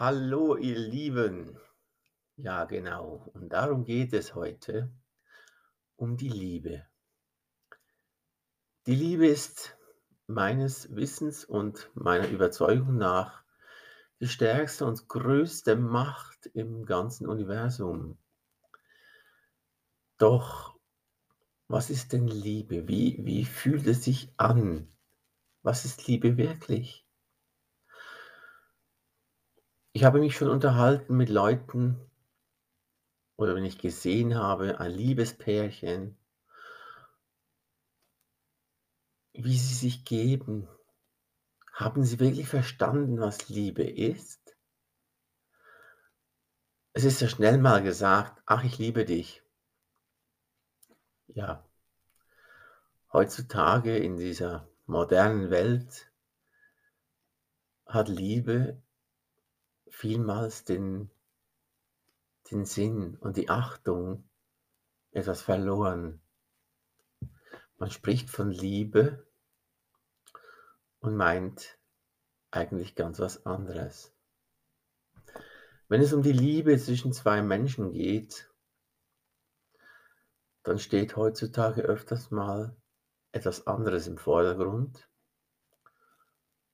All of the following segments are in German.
Hallo, ihr Lieben. Ja, genau. Und darum geht es heute, um die Liebe. Die Liebe ist meines Wissens und meiner Überzeugung nach die stärkste und größte Macht im ganzen Universum. Doch was ist denn Liebe? Wie, wie fühlt es sich an? Was ist Liebe wirklich? Ich habe mich schon unterhalten mit Leuten oder wenn ich gesehen habe, ein Liebespärchen, wie sie sich geben. Haben sie wirklich verstanden, was Liebe ist? Es ist ja schnell mal gesagt, ach, ich liebe dich. Ja, heutzutage in dieser modernen Welt hat Liebe vielmals den, den Sinn und die Achtung etwas verloren. Man spricht von Liebe und meint eigentlich ganz was anderes. Wenn es um die Liebe zwischen zwei Menschen geht, dann steht heutzutage öfters mal etwas anderes im Vordergrund,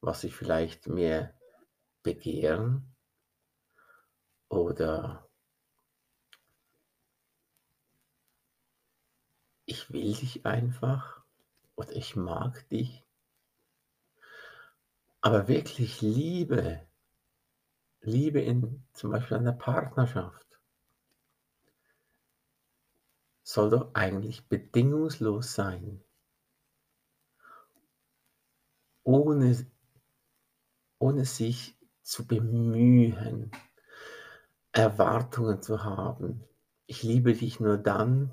was sich vielleicht mehr begehren oder ich will dich einfach oder ich mag dich. Aber wirklich Liebe, Liebe in zum Beispiel einer Partnerschaft, soll doch eigentlich bedingungslos sein. Ohne, ohne sich zu bemühen, Erwartungen zu haben. Ich liebe dich nur dann,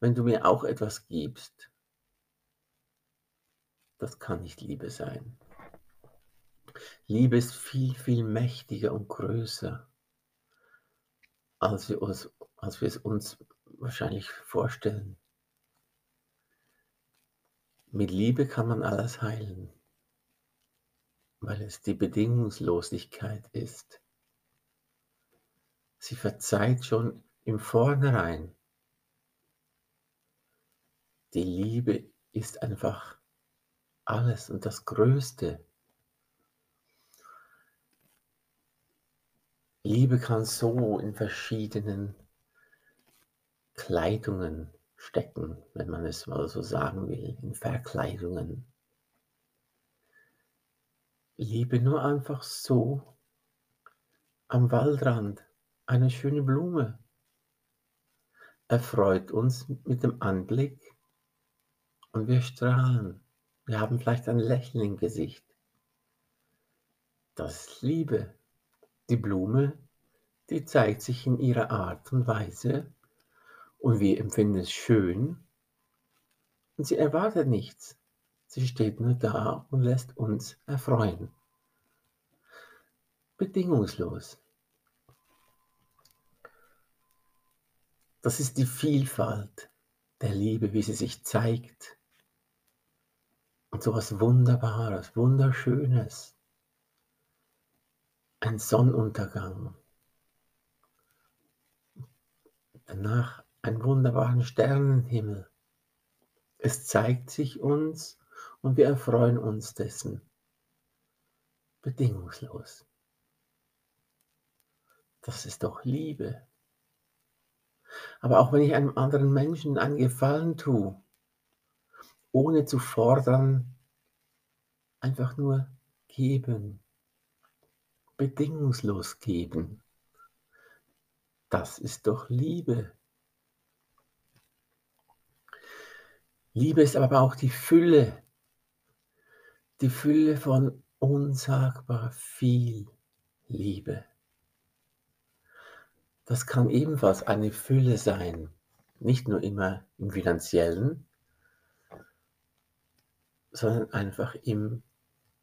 wenn du mir auch etwas gibst. Das kann nicht Liebe sein. Liebe ist viel, viel mächtiger und größer, als wir, uns, als wir es uns wahrscheinlich vorstellen. Mit Liebe kann man alles heilen, weil es die Bedingungslosigkeit ist. Sie verzeiht schon im Vornherein. Die Liebe ist einfach alles und das Größte. Liebe kann so in verschiedenen Kleidungen stecken, wenn man es mal so sagen will, in Verkleidungen. Liebe nur einfach so am Waldrand eine schöne Blume erfreut uns mit dem Anblick und wir strahlen. Wir haben vielleicht ein Lächeln im Gesicht. Das ist Liebe. Die Blume, die zeigt sich in ihrer Art und Weise und wir empfinden es schön und sie erwartet nichts. Sie steht nur da und lässt uns erfreuen. Bedingungslos. Das ist die Vielfalt der Liebe, wie sie sich zeigt. Und so etwas Wunderbares, Wunderschönes. Ein Sonnenuntergang. Danach einen wunderbaren Sternenhimmel. Es zeigt sich uns und wir erfreuen uns dessen. Bedingungslos. Das ist doch Liebe. Aber auch wenn ich einem anderen Menschen einen Gefallen tue, ohne zu fordern, einfach nur geben, bedingungslos geben, das ist doch Liebe. Liebe ist aber auch die Fülle, die Fülle von unsagbar viel Liebe. Das kann ebenfalls eine Fülle sein, nicht nur immer im finanziellen, sondern einfach im,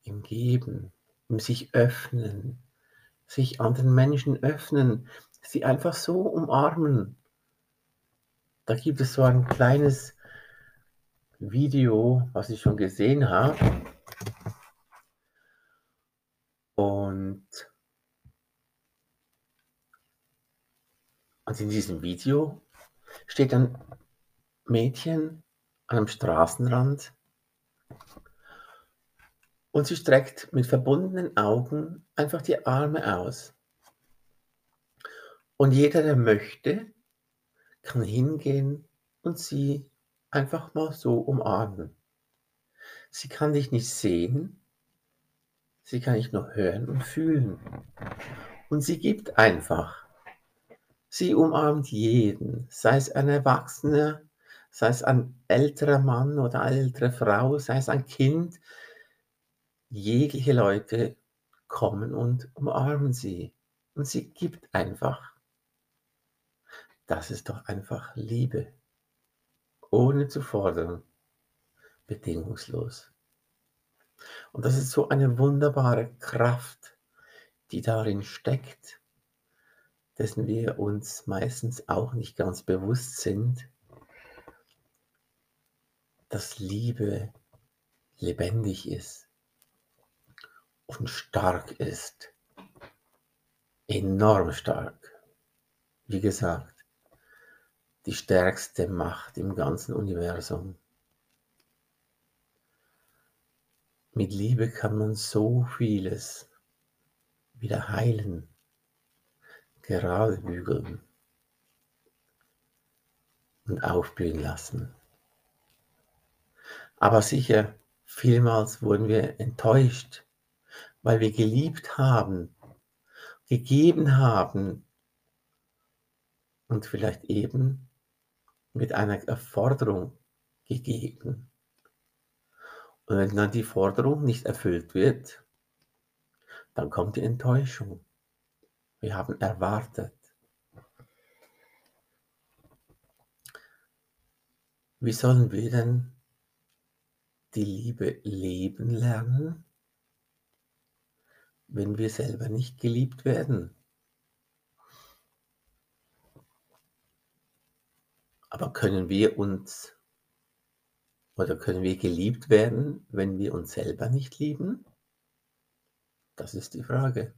im Geben, im sich öffnen, sich anderen Menschen öffnen, sie einfach so umarmen. Da gibt es so ein kleines Video, was ich schon gesehen habe. Und Und in diesem Video steht ein Mädchen an einem Straßenrand und sie streckt mit verbundenen Augen einfach die Arme aus. Und jeder, der möchte, kann hingehen und sie einfach mal so umarmen. Sie kann dich nicht sehen, sie kann dich nur hören und fühlen. Und sie gibt einfach. Sie umarmt jeden, sei es ein Erwachsener, sei es ein älterer Mann oder eine ältere Frau, sei es ein Kind. Jegliche Leute kommen und umarmen sie. Und sie gibt einfach. Das ist doch einfach Liebe. Ohne zu fordern. Bedingungslos. Und das ist so eine wunderbare Kraft, die darin steckt dessen wir uns meistens auch nicht ganz bewusst sind, dass Liebe lebendig ist und stark ist. Enorm stark. Wie gesagt, die stärkste Macht im ganzen Universum. Mit Liebe kann man so vieles wieder heilen gerade bügeln und aufblühen lassen. Aber sicher, vielmals wurden wir enttäuscht, weil wir geliebt haben, gegeben haben und vielleicht eben mit einer Erforderung gegeben. Und wenn dann die Forderung nicht erfüllt wird, dann kommt die Enttäuschung. Wir haben erwartet. Wie sollen wir denn die Liebe leben lernen, wenn wir selber nicht geliebt werden? Aber können wir uns oder können wir geliebt werden, wenn wir uns selber nicht lieben? Das ist die Frage.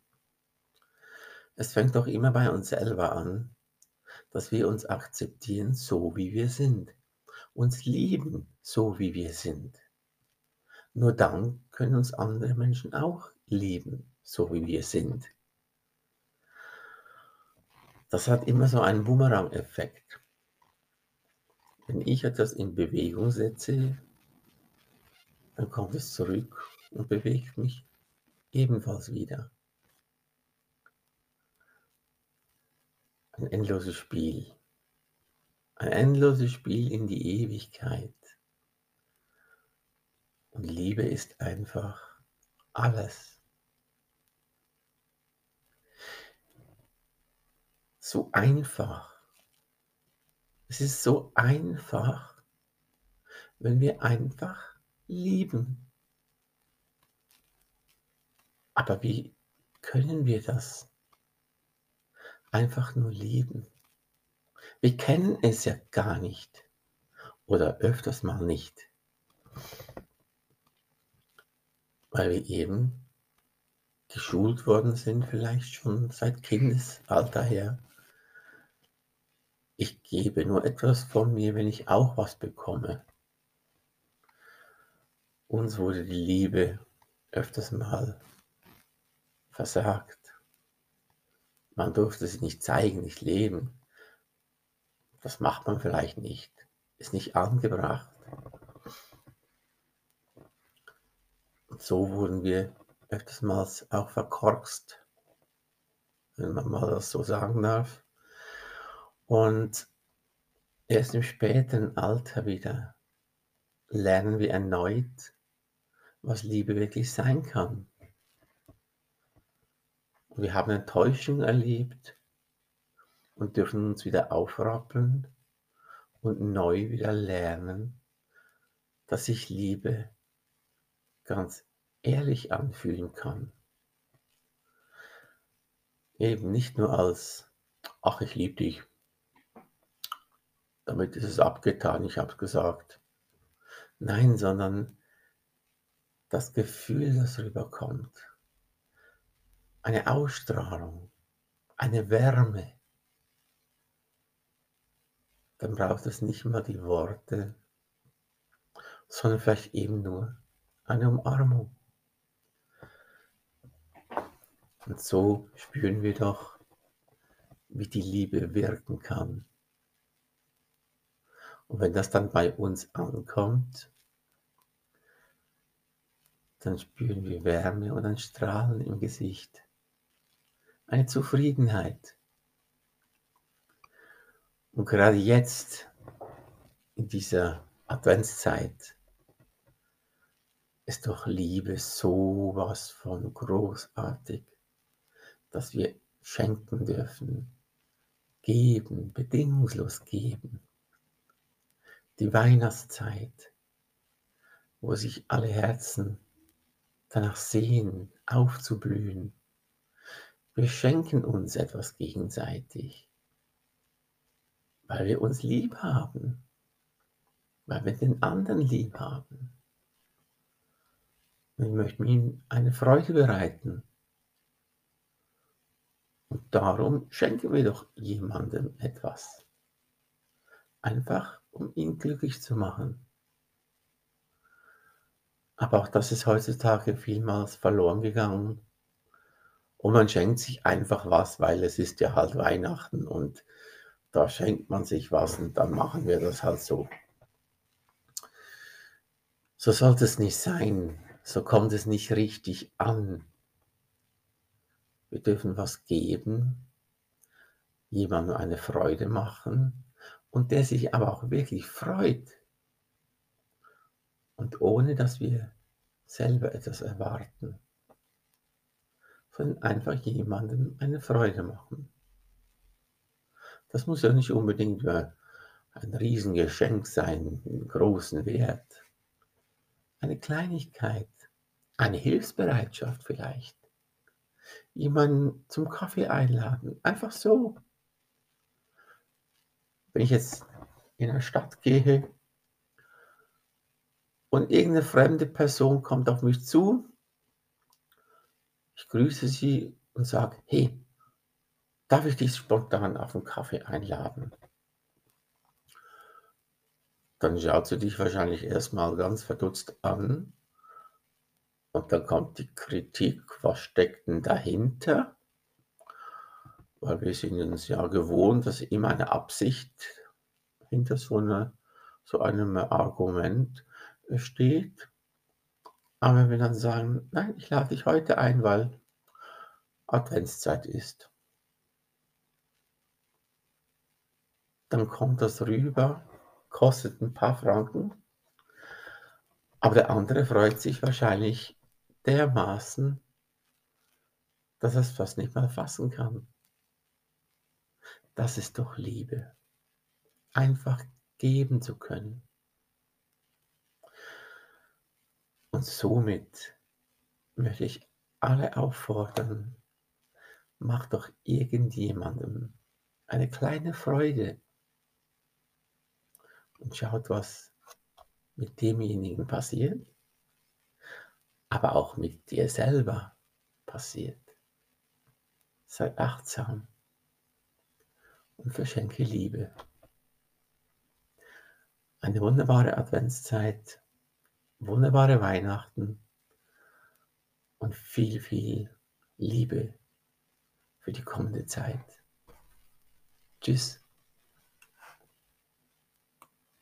Es fängt doch immer bei uns selber an, dass wir uns akzeptieren, so wie wir sind, uns lieben, so wie wir sind. Nur dann können uns andere Menschen auch lieben, so wie wir sind. Das hat immer so einen Boomerang-Effekt. Wenn ich etwas in Bewegung setze, dann kommt es zurück und bewegt mich ebenfalls wieder. Ein endloses Spiel. Ein endloses Spiel in die Ewigkeit. Und Liebe ist einfach alles. So einfach. Es ist so einfach, wenn wir einfach lieben. Aber wie können wir das? Einfach nur lieben. Wir kennen es ja gar nicht oder öfters mal nicht, weil wir eben geschult worden sind, vielleicht schon seit Kindesalter her. Ich gebe nur etwas von mir, wenn ich auch was bekomme. Uns wurde die Liebe öfters mal versagt. Man durfte sie nicht zeigen, nicht leben. Das macht man vielleicht nicht. Ist nicht angebracht. Und so wurden wir öfters auch verkorkst, wenn man mal das so sagen darf. Und erst im späteren Alter wieder lernen wir erneut, was Liebe wirklich sein kann. Wir haben Enttäuschung erlebt und dürfen uns wieder aufrappeln und neu wieder lernen, dass sich Liebe ganz ehrlich anfühlen kann. Eben nicht nur als, ach, ich liebe dich. Damit ist es abgetan, ich habe es gesagt. Nein, sondern das Gefühl, das rüberkommt eine Ausstrahlung, eine Wärme, dann braucht es nicht mal die Worte, sondern vielleicht eben nur eine Umarmung. Und so spüren wir doch, wie die Liebe wirken kann. Und wenn das dann bei uns ankommt, dann spüren wir Wärme und ein Strahlen im Gesicht, eine Zufriedenheit. Und gerade jetzt, in dieser Adventszeit, ist doch Liebe so was von großartig, dass wir schenken dürfen, geben, bedingungslos geben. Die Weihnachtszeit, wo sich alle Herzen danach sehen, aufzublühen. Wir schenken uns etwas gegenseitig, weil wir uns lieb haben, weil wir den anderen lieb haben. Und ich möchte ihm eine Freude bereiten. Und darum schenken wir doch jemandem etwas. Einfach, um ihn glücklich zu machen. Aber auch das ist heutzutage vielmals verloren gegangen. Und man schenkt sich einfach was, weil es ist ja halt Weihnachten und da schenkt man sich was und dann machen wir das halt so. So sollte es nicht sein. So kommt es nicht richtig an. Wir dürfen was geben, jemandem eine Freude machen und der sich aber auch wirklich freut und ohne dass wir selber etwas erwarten, sondern einfach jemandem eine Freude machen. Das muss ja nicht unbedingt ein Riesengeschenk sein, einen großen Wert. Eine Kleinigkeit, eine Hilfsbereitschaft vielleicht. Jemanden zum Kaffee einladen, einfach so. Wenn ich jetzt in eine Stadt gehe und irgendeine fremde Person kommt auf mich zu. Ich grüße sie und sage, hey, darf ich dich spontan auf einen Kaffee einladen? Dann schaut sie dich wahrscheinlich erstmal ganz verdutzt an und dann kommt die Kritik, was steckt denn dahinter? Weil wir sind uns ja gewohnt, dass immer eine Absicht hinter so, eine, so einem Argument steht. Aber wenn wir dann sagen, nein, ich lade dich heute ein, weil Adventszeit ist, dann kommt das rüber, kostet ein paar Franken, aber der andere freut sich wahrscheinlich dermaßen, dass er es fast nicht mal fassen kann. Das ist doch Liebe. Einfach geben zu können. Und somit möchte ich alle auffordern, mach doch irgendjemandem eine kleine Freude und schaut, was mit demjenigen passiert, aber auch mit dir selber passiert. Sei achtsam und verschenke Liebe. Eine wunderbare Adventszeit wunderbare Weihnachten und viel, viel Liebe für die kommende Zeit. Tschüss.